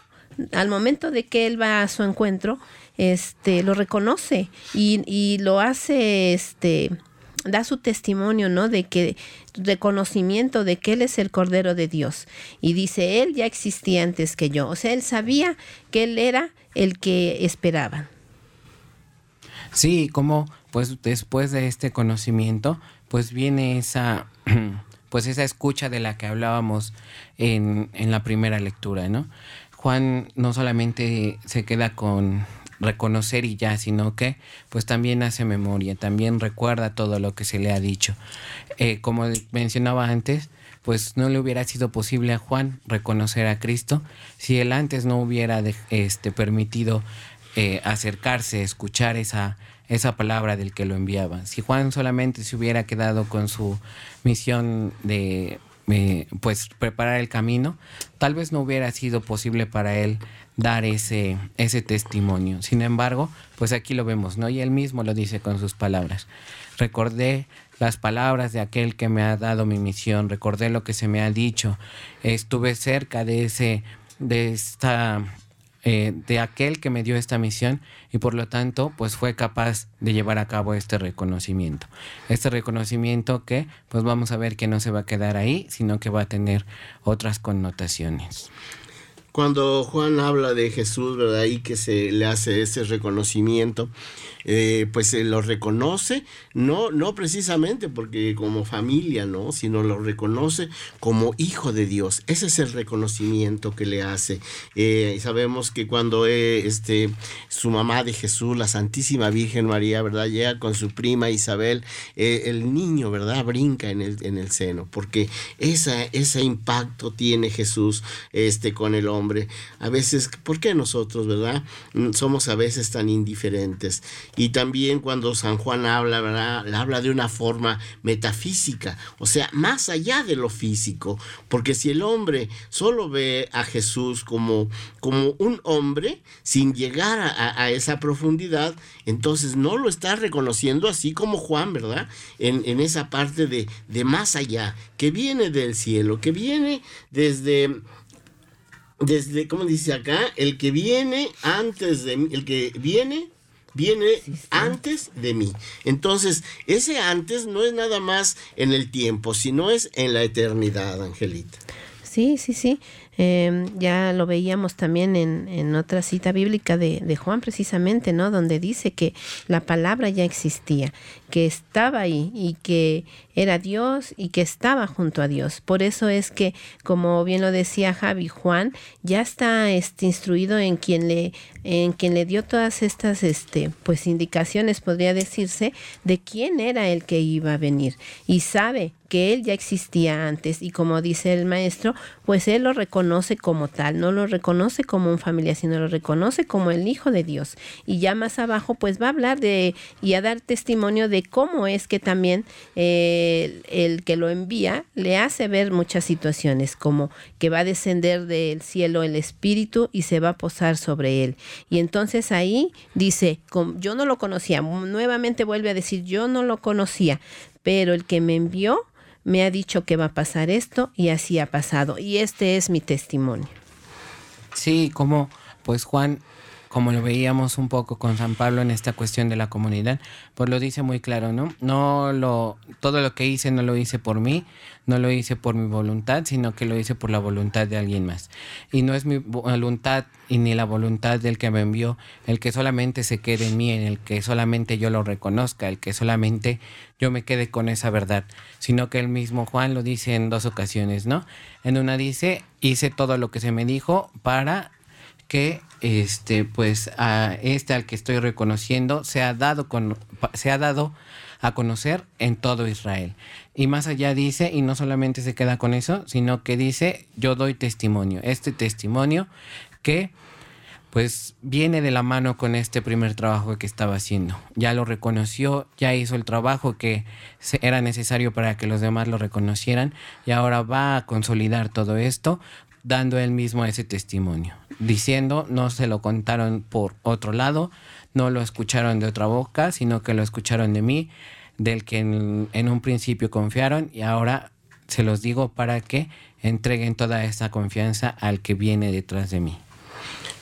D: al momento de que él va a su encuentro, este, lo reconoce y, y lo hace, este, da su testimonio, ¿no? De que reconocimiento de que él es el Cordero de Dios. Y dice, él ya existía antes que yo. O sea, él sabía que él era el que esperaban.
E: Sí, como pues después de este conocimiento, pues viene esa, *clears throat* pues esa escucha de la que hablábamos en, en la primera lectura, ¿no? Juan no solamente se queda con reconocer y ya, sino que pues también hace memoria, también recuerda todo lo que se le ha dicho. Eh, como mencionaba antes, pues no le hubiera sido posible a Juan reconocer a Cristo si él antes no hubiera este, permitido eh, acercarse, escuchar esa, esa palabra del que lo enviaba. Si Juan solamente se hubiera quedado con su misión de pues preparar el camino, tal vez no hubiera sido posible para él dar ese, ese testimonio. Sin embargo, pues aquí lo vemos, ¿no? Y él mismo lo dice con sus palabras. Recordé las palabras de aquel que me ha dado mi misión, recordé lo que se me ha dicho, estuve cerca de ese, de esta, eh, de aquel que me dio esta misión y por lo tanto, pues fue capaz de llevar a cabo este reconocimiento. Este reconocimiento que, pues vamos a ver que no se va a quedar ahí, sino que va a tener otras connotaciones
C: cuando Juan habla de Jesús, ¿verdad? Y que se le hace ese reconocimiento, eh, pues se lo reconoce, no, no precisamente porque como familia, ¿no? Sino lo reconoce como hijo de Dios. Ese es el reconocimiento que le hace. Eh, sabemos que cuando eh, este, su mamá de Jesús, la Santísima Virgen María, ¿verdad? Llega con su prima Isabel, el niño, ¿verdad? Brinca en el, en el seno, porque esa, ese impacto tiene Jesús este, con el hombre. A veces, ¿por qué nosotros, verdad? Somos a veces tan indiferentes. Y también cuando San Juan habla, ¿verdad? Habla de una forma metafísica, o sea, más allá de lo físico, porque si el hombre solo ve a Jesús como, como un hombre, sin llegar a, esa profundidad, entonces no lo está reconociendo así como Juan, ¿verdad? En, en esa parte de, de más allá, que viene del cielo, que viene desde desde, ¿cómo dice acá? El que viene antes de mí, el que viene viene antes de mí. Entonces, ese antes no es nada más en el tiempo, sino es en la eternidad, Angelita.
D: Sí, sí, sí. Em, ya lo veíamos también en, en otra cita bíblica de, de, Juan precisamente, ¿no? Donde dice que la palabra ya existía, que estaba ahí y que era Dios y que estaba junto a Dios. Por eso es que, como bien lo decía Javi, Juan ya está este, instruido en quien le, en quien le dio todas estas este, pues, indicaciones, podría decirse, de quién era el que iba a venir. Y sabe que él ya existía antes y como dice el maestro, pues él lo reconoce como tal, no lo reconoce como un familiar, sino lo reconoce como el Hijo de Dios. Y ya más abajo, pues va a hablar de y a dar testimonio de cómo es que también eh, el, que lo envía le hace ver muchas situaciones, como que va a descender del cielo el Espíritu y se va a posar sobre él. Y entonces ahí dice, yo no lo conocía, nuevamente vuelve a decir, yo no lo conocía, pero el que me envió me ha dicho que va a pasar esto y así ha pasado. Y este es mi testimonio.
E: Sí, como pues Juan, como lo veíamos un poco con San Pablo en esta cuestión de la comunidad, pues lo dice muy claro, ¿no? No lo, todo lo que hice no lo hice por mí, no lo hice por mi voluntad, sino que lo hice por la voluntad de alguien más. Y no es mi voluntad y ni la voluntad del que me envió el que solamente se quede en mí, en el que solamente yo lo reconozca, el que solamente yo me quede con esa verdad, sino que el mismo Juan lo dice en dos ocasiones, ¿no? En una dice, hice todo lo que se me dijo para que este pues a este al que estoy reconociendo se ha dado con se ha dado a conocer en todo Israel. Y más allá dice, y no solamente se queda con eso, sino que dice, yo doy testimonio. Este testimonio que pues viene de la mano con este primer trabajo que estaba haciendo. Ya lo reconoció, ya hizo el trabajo que era necesario para que los demás lo reconocieran y ahora va a consolidar todo esto dando él mismo ese testimonio, diciendo no se lo contaron por otro lado, no lo escucharon de otra boca, sino que lo escucharon de mí, del que en, un principio confiaron y ahora se los digo para que entreguen toda esa confianza al que viene detrás de mí.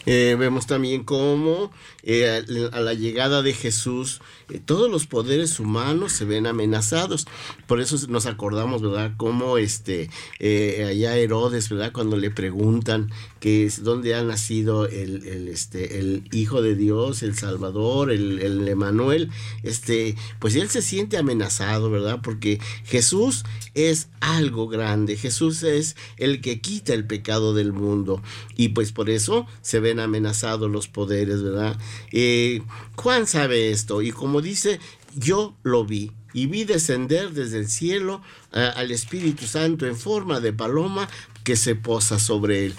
C: Eh, vemos también cómo eh, a la llegada de Jesús eh, todos los poderes humanos se ven amenazados. Por eso nos acordamos, ¿verdad? Cómo este, allá Herodes, ¿verdad? Cuando le preguntan que es dónde ha nacido el, este, el Hijo de Dios, el Salvador, el, el Emanuel, este, pues él se siente amenazado, ¿verdad? Porque Jesús es algo grande, Jesús es el que quita el pecado del mundo y pues por eso se ven amenazados los poderes, ¿verdad? Eh, Juan sabe esto y como dice, yo lo vi y vi descender desde el cielo eh, al Espíritu Santo en forma de paloma que se posa sobre él.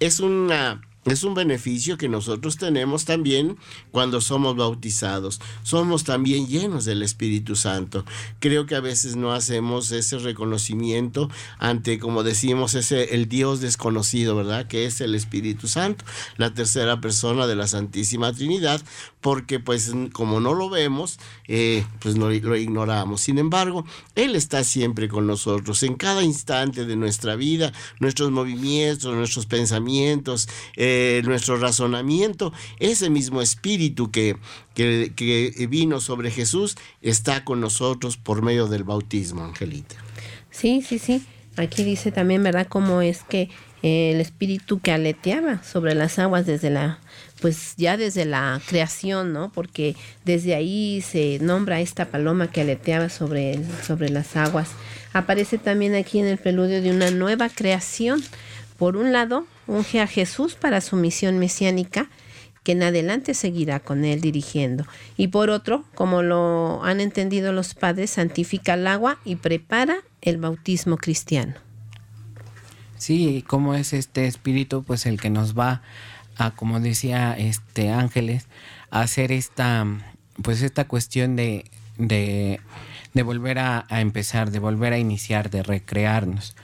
C: Es una es un beneficio que nosotros tenemos también cuando somos bautizados. Somos también llenos del Espíritu Santo. Creo que a veces no hacemos ese reconocimiento ante, como decimos, ese el Dios desconocido, ¿verdad? Que es el Espíritu Santo, la tercera persona de la Santísima Trinidad, porque pues como no lo vemos, eh, pues lo, lo ignoramos. Sin embargo, Él está siempre con nosotros en cada instante de nuestra vida, nuestros movimientos, nuestros pensamientos. Eh, nuestro razonamiento, ese mismo espíritu que, que, vino sobre Jesús está con nosotros por medio del bautismo, Angelita.
D: Sí, sí, sí. Aquí dice también, ¿verdad?, cómo es que el espíritu que aleteaba sobre las aguas desde la pues ya desde la creación, ¿no? Porque desde ahí se nombra esta paloma que aleteaba sobre, sobre las aguas. Aparece también aquí en el preludio de una nueva creación. Por un lado, unge a Jesús para su misión mesiánica, que en adelante seguirá con él dirigiendo. Y por otro, como lo han entendido los padres, santifica el agua y prepara el bautismo cristiano.
E: Sí, como es este espíritu, pues el que nos va a, como decía este Ángeles, a hacer esta, pues esta cuestión de, de, volver a, a empezar, de volver a iniciar, de recrearnos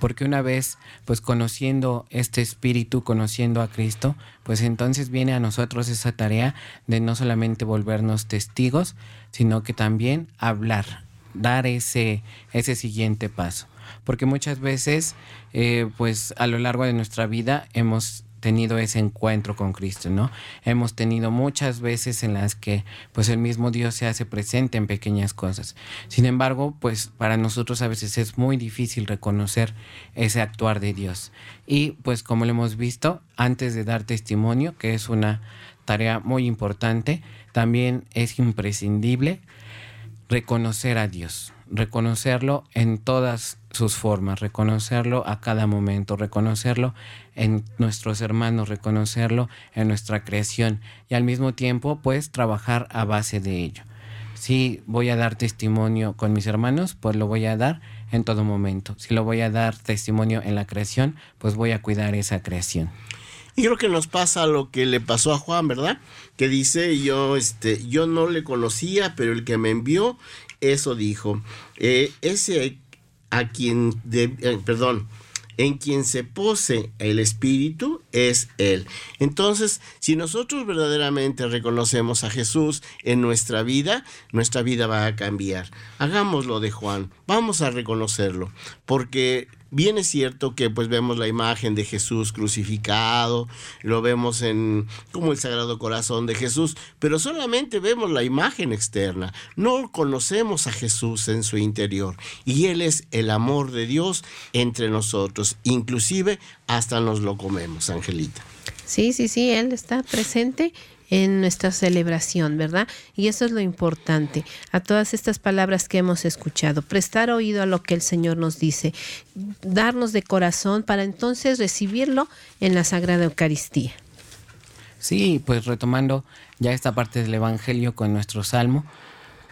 E: porque una vez pues conociendo este espíritu, conociendo a Cristo, pues entonces viene a nosotros esa tarea de no solamente volvernos testigos, sino que también hablar, dar ese, ese siguiente paso. Porque muchas veces, eh, pues a lo largo de nuestra vida hemos tenido ese encuentro con Cristo, ¿no? Hemos tenido muchas veces en las que pues el mismo Dios se hace presente en pequeñas cosas. Sin embargo, pues para nosotros a veces es muy difícil reconocer ese actuar de Dios. Y pues como lo hemos visto, antes de dar testimonio, que es una tarea muy importante, también es imprescindible reconocer a Dios, reconocerlo en todas sus formas, reconocerlo a cada momento, reconocerlo en nuestros hermanos, reconocerlo en nuestra creación y al mismo tiempo pues trabajar a base de ello. Si voy a dar testimonio con mis hermanos, pues lo voy a dar en todo momento. Si lo voy a dar testimonio en la creación, pues voy a cuidar esa creación.
C: Y creo que nos pasa lo que le pasó a Juan, ¿verdad? Que dice, yo, este, yo no le conocía, pero el que me envió, eso dijo. Eh, ese a quien, de, eh, perdón, en quien se pose el Espíritu es Él. Entonces, si nosotros verdaderamente reconocemos a Jesús en nuestra vida, nuestra vida va a cambiar. Hagámoslo de Juan, vamos a reconocerlo, porque Bien es cierto que pues vemos la imagen de Jesús crucificado, lo vemos en como el Sagrado Corazón de Jesús, pero solamente vemos la imagen externa, no conocemos a Jesús en su interior. Y Él es el amor de Dios entre nosotros, inclusive hasta nos lo comemos, Angelita.
D: Sí, sí, sí, Él está presente en nuestra celebración, ¿verdad? Y eso es lo importante, a todas estas palabras que hemos escuchado, prestar oído a lo que el Señor nos dice, darnos de corazón para entonces recibirlo en la Sagrada Eucaristía.
E: Sí, pues retomando ya esta parte del Evangelio con nuestro Salmo,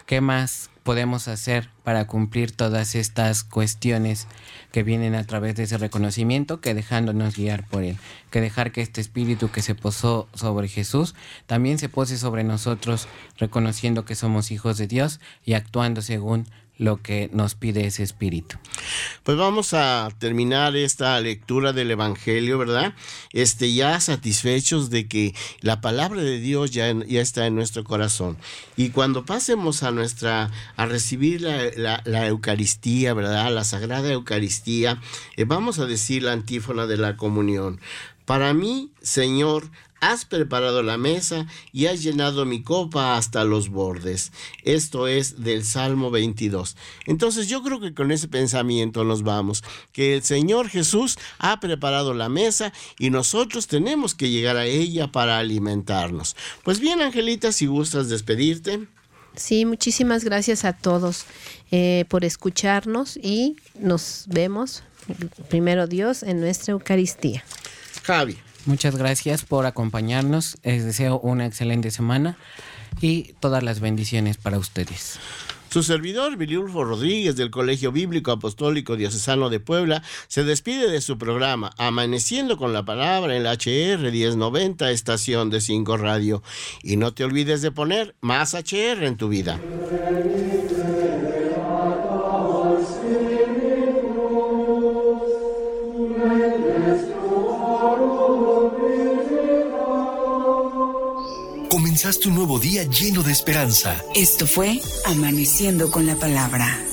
E: ¿qué más podemos hacer para cumplir todas estas cuestiones que vienen a través de ese reconocimiento que dejándonos guiar por Él, que dejar que este espíritu que se posó sobre Jesús también se pose sobre nosotros, reconociendo que somos hijos de Dios y actuando según lo que nos pide ese espíritu.
C: Pues vamos a terminar esta lectura del Evangelio, ¿verdad? Este, ya satisfechos de que la palabra de Dios ya, ya está en nuestro corazón. Y cuando pasemos a nuestra, a recibir la, la, Eucaristía, ¿verdad? La Sagrada Eucaristía, eh, vamos a decir la antífona de la comunión. Para mí, Señor, Has preparado la mesa y has llenado mi copa hasta los bordes. Esto es del Salmo 22. Entonces yo creo que con ese pensamiento nos vamos, que el Señor Jesús ha preparado la mesa y nosotros tenemos que llegar a ella para alimentarnos. Pues bien, Angelita, si gustas despedirte.
D: Sí, muchísimas gracias a todos eh, por escucharnos y nos vemos, primero Dios, en nuestra Eucaristía.
C: Javi.
E: Muchas gracias por acompañarnos. Les deseo una excelente semana y todas las bendiciones para ustedes.
C: Su servidor, Viliulfo Rodríguez, del Colegio Bíblico Apostólico Diocesano de Puebla, se despide de su programa Amaneciendo con la Palabra en la HR 1090, estación de 5 Radio. Y no te olvides de poner más HR en tu vida.
A: Comenzaste un nuevo día lleno de esperanza.
B: Esto fue Amaneciendo con la Palabra